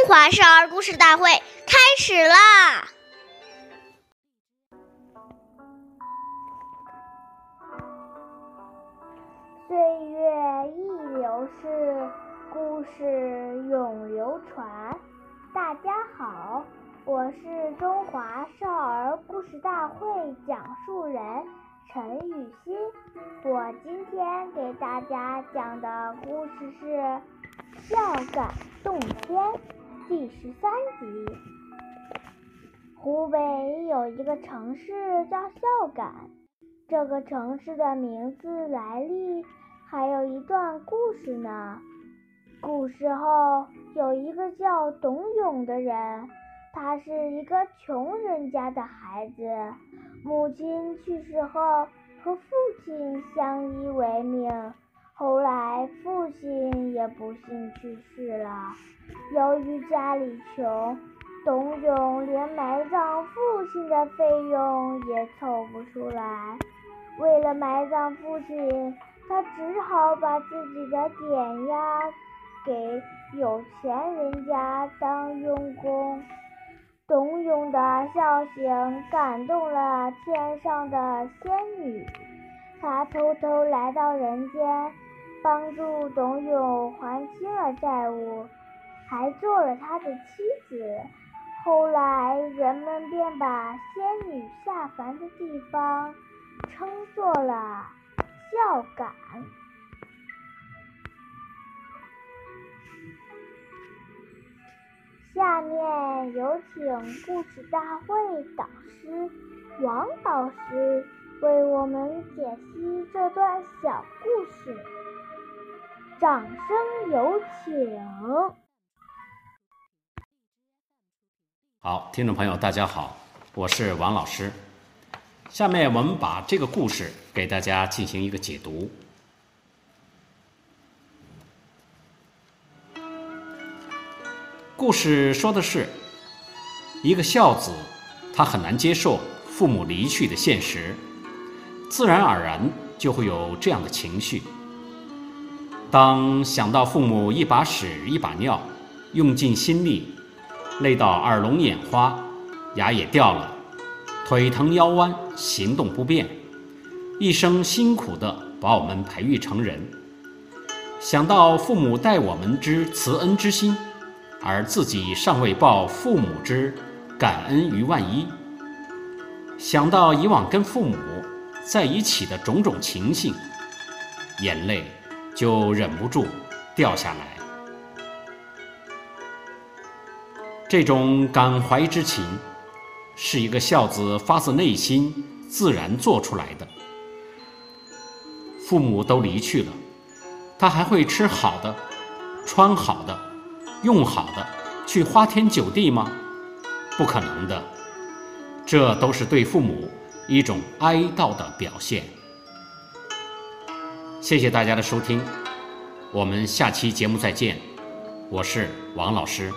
中华少儿故事大会开始啦！岁月易流逝，故事永流传。大家好，我是中华少儿故事大会讲述人陈雨欣。我今天给大家讲的故事是《孝感动天》。第十三集，湖北有一个城市叫孝感，这个城市的名字来历还有一段故事呢。古时候有一个叫董永的人，他是一个穷人家的孩子，母亲去世后和父亲相依为命。后来，父亲也不幸去世了。由于家里穷，董永连埋葬父亲的费用也凑不出来。为了埋葬父亲，他只好把自己的点押给有钱人家当佣工。董永的孝行感动了天上的仙女，她偷偷来到人间。帮助董永还清了债务，还做了他的妻子。后来人们便把仙女下凡的地方称作了孝感。下面有请故事大会导师王老师为我们解析这段小故事。掌声有请。好，听众朋友，大家好，我是王老师。下面我们把这个故事给大家进行一个解读。故事说的是，一个孝子，他很难接受父母离去的现实，自然而然就会有这样的情绪。当想到父母一把屎一把尿，用尽心力，累到耳聋眼花，牙也掉了，腿疼腰弯，行动不便，一生辛苦的把我们培育成人；想到父母待我们之慈恩之心，而自己尚未报父母之感恩于万一；想到以往跟父母在一起的种种情形，眼泪。就忍不住掉下来。这种感怀之情，是一个孝子发自内心自然做出来的。父母都离去了，他还会吃好的、穿好的、用好的，去花天酒地吗？不可能的。这都是对父母一种哀悼的表现。谢谢大家的收听，我们下期节目再见，我是王老师。